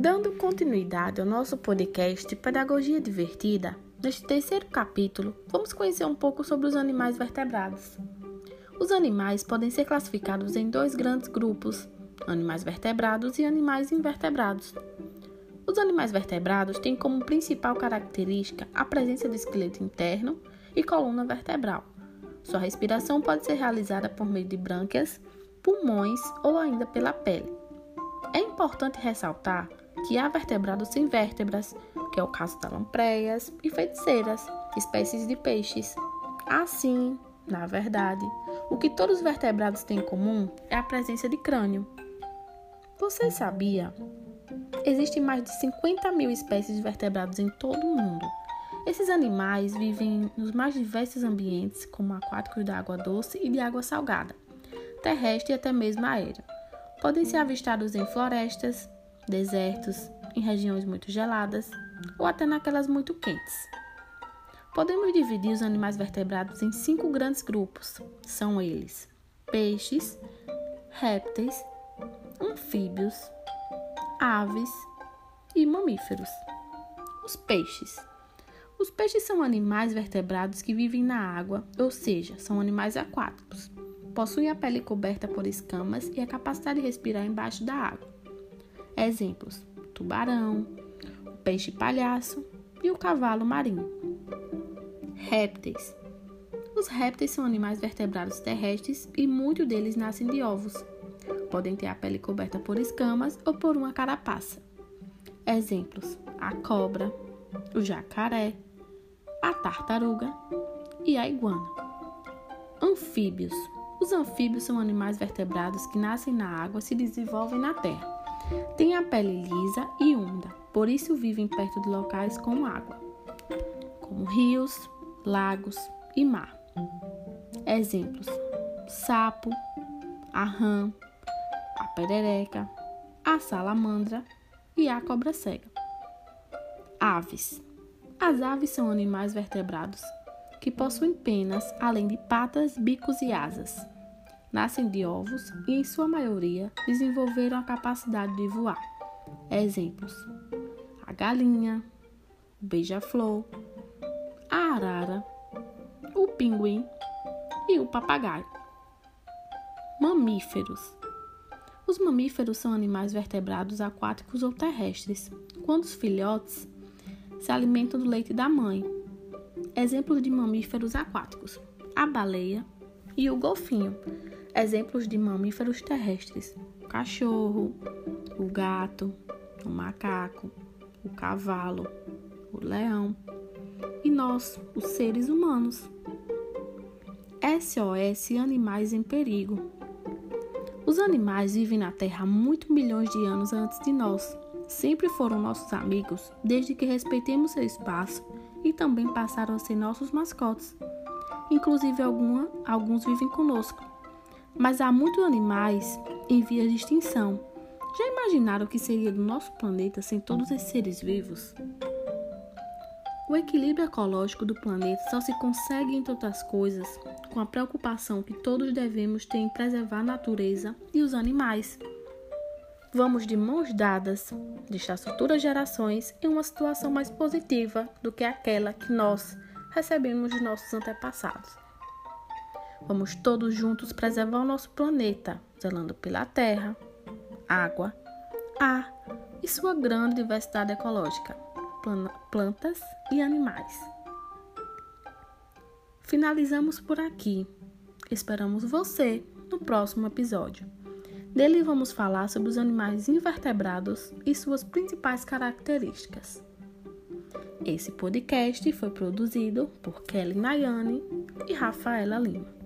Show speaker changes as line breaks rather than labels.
Dando continuidade ao nosso podcast Pedagogia Divertida, neste terceiro capítulo, vamos conhecer um pouco sobre os animais vertebrados. Os animais podem ser classificados em dois grandes grupos: animais vertebrados e animais invertebrados. Os animais vertebrados têm como principal característica a presença do esqueleto interno e coluna vertebral. Sua respiração pode ser realizada por meio de brânquias, pulmões ou ainda pela pele. É importante ressaltar que há vertebrados sem vértebras, que é o caso das lampreias e feiticeiras, espécies de peixes. Assim, na verdade, o que todos os vertebrados têm em comum é a presença de crânio. Você sabia? Existem mais de 50 mil espécies de vertebrados em todo o mundo. Esses animais vivem nos mais diversos ambientes, como aquáticos de água doce e de água salgada, terrestre e até mesmo aéreo. Podem ser avistados em florestas, desertos, em regiões muito geladas ou até naquelas muito quentes. Podemos dividir os animais vertebrados em cinco grandes grupos. São eles: peixes, répteis, anfíbios, aves e mamíferos. Os peixes. Os peixes são animais vertebrados que vivem na água, ou seja, são animais aquáticos. Possuem a pele coberta por escamas e a capacidade de respirar embaixo da água. Exemplos: tubarão, o peixe palhaço e o cavalo marinho. Répteis. Os répteis são animais vertebrados terrestres e muitos deles nascem de ovos. Podem ter a pele coberta por escamas ou por uma carapaça. Exemplos: a cobra, o jacaré, a tartaruga e a iguana. Anfíbios. Os anfíbios são animais vertebrados que nascem na água e se desenvolvem na terra. Têm a pele lisa e úmida, por isso vivem perto de locais com água, como rios, lagos e mar. Exemplos: sapo, a rã, a perereca, a salamandra e a cobra cega. Aves. As aves são animais vertebrados que possuem penas, além de patas, bicos e asas. Nascem de ovos e, em sua maioria, desenvolveram a capacidade de voar. Exemplos: a galinha, o beija-flor, a arara, o pinguim e o papagaio. Mamíferos. Os mamíferos são animais vertebrados aquáticos ou terrestres. Quando os filhotes se alimentam do leite da mãe. Exemplos de mamíferos aquáticos: a baleia e o golfinho. Exemplos de mamíferos terrestres: o cachorro, o gato, o macaco, o cavalo, o leão e nós, os seres humanos. SOS Animais em Perigo. Os animais vivem na Terra há muitos milhões de anos antes de nós. Sempre foram nossos amigos, desde que respeitemos seu espaço e também passaram a ser nossos mascotes. Inclusive, alguma, alguns vivem conosco. Mas há muitos animais em vias de extinção. Já imaginaram o que seria do nosso planeta sem todos esses seres vivos? O equilíbrio ecológico do planeta só se consegue, entre outras coisas, com a preocupação que todos devemos ter em preservar a natureza e os animais. Vamos de mãos dadas deixar futuras gerações em uma situação mais positiva do que aquela que nós recebemos de nossos antepassados. Vamos todos juntos preservar o nosso planeta, zelando pela terra, água, ar e sua grande diversidade ecológica plantas e animais. Finalizamos por aqui. Esperamos você no próximo episódio. Nele vamos falar sobre os animais invertebrados e suas principais características. Esse podcast foi produzido por Kelly Nayane e Rafaela Lima.